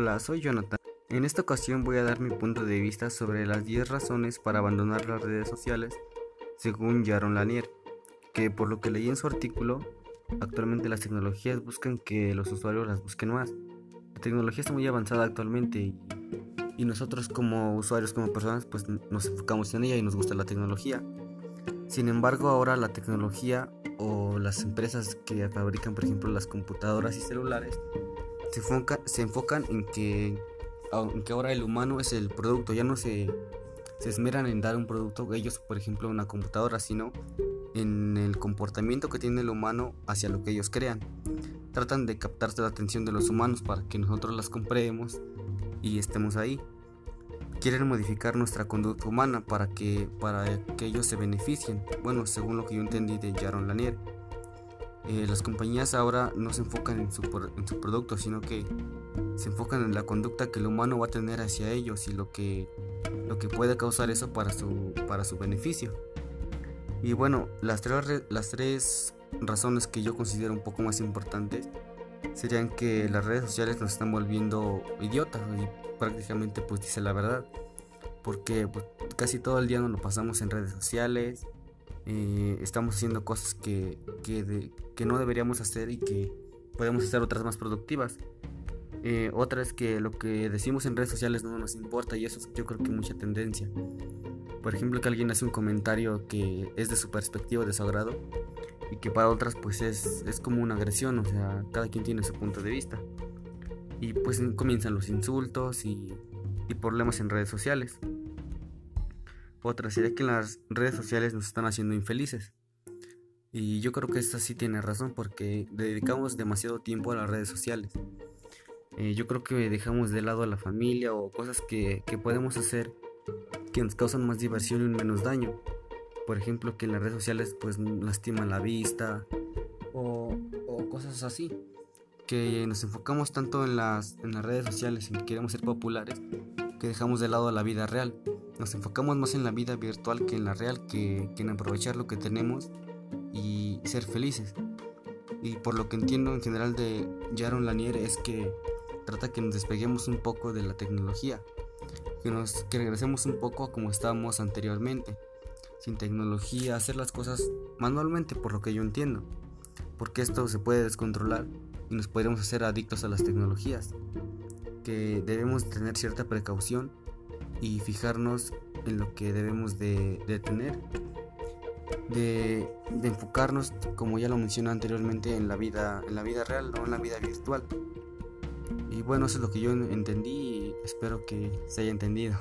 Hola, soy Jonathan. En esta ocasión voy a dar mi punto de vista sobre las 10 razones para abandonar las redes sociales, según Jaron Lanier, que por lo que leí en su artículo, actualmente las tecnologías buscan que los usuarios las busquen más. La tecnología está muy avanzada actualmente y, nosotros como usuarios, como personas, pues nos enfocamos en ella y nos gusta la tecnología. Sin embargo, ahora la tecnología o las empresas que fabrican, por ejemplo, las computadoras y celulares, se, se enfocan en que, en que ahora el humano es el producto, ya no se, se esmeran en dar un producto, ellos, por ejemplo, una computadora, sino en el comportamiento que tiene el humano hacia lo que ellos crean. Tratan de captarse la atención de los humanos para que nosotros las compremos y estemos ahí. Quieren modificar nuestra conducta humana para que, para que ellos se beneficien. Bueno, según lo que yo entendí de Jaron Lanier. Eh, las compañías ahora no se enfocan en su, en su producto, sino que se enfocan en la conducta que el humano va a tener hacia ellos y lo que, lo que puede causar eso para su, para su beneficio. Y bueno, las tres, las tres razones que yo considero un poco más importantes serían que las redes sociales nos están volviendo idiotas y prácticamente pues dice la verdad. Porque pues, casi todo el día nos lo pasamos en redes sociales, eh, estamos haciendo cosas que, que, no deberíamos hacer y que podemos hacer otras más productivas. Eh, otra es que lo que decimos en redes sociales no nos importa y eso es yo creo que mucha tendencia. Por ejemplo, que alguien hace un comentario que es de su perspectiva, de su agrado, y que para otras pues es, es como una agresión, o sea, cada quien tiene su punto de vista. Y pues comienzan los insultos y, y problemas en redes sociales. Otra sería que las redes sociales nos están haciendo infelices. Y yo creo que esta sí tiene razón porque dedicamos demasiado tiempo a las redes sociales. Eh, yo creo que dejamos de lado a la familia o cosas que, que podemos hacer que nos causan más diversión y menos daño. Por ejemplo, que las redes sociales pues lastiman la vista o, cosas así. Que nos enfocamos tanto en las, en las redes sociales en que queremos ser populares que dejamos de lado la vida real. Nos enfocamos más en la vida virtual que en la real, que, en aprovechar lo que tenemos y ser felices. Y por lo que entiendo en general de Jaron Lanier es que trata que nos despeguemos un poco de la tecnología, que, nos, que regresemos un poco a como estábamos anteriormente, sin tecnología, hacer las cosas manualmente por lo que yo entiendo, porque esto se puede descontrolar y nos podemos hacer adictos a las tecnologías que debemos tener cierta precaución y fijarnos en lo que debemos de, tener, de, enfocarnos, como ya lo mencioné anteriormente, en la vida, en la vida real, no en la vida virtual. Y bueno, eso es lo que yo entendí y espero que se haya entendido.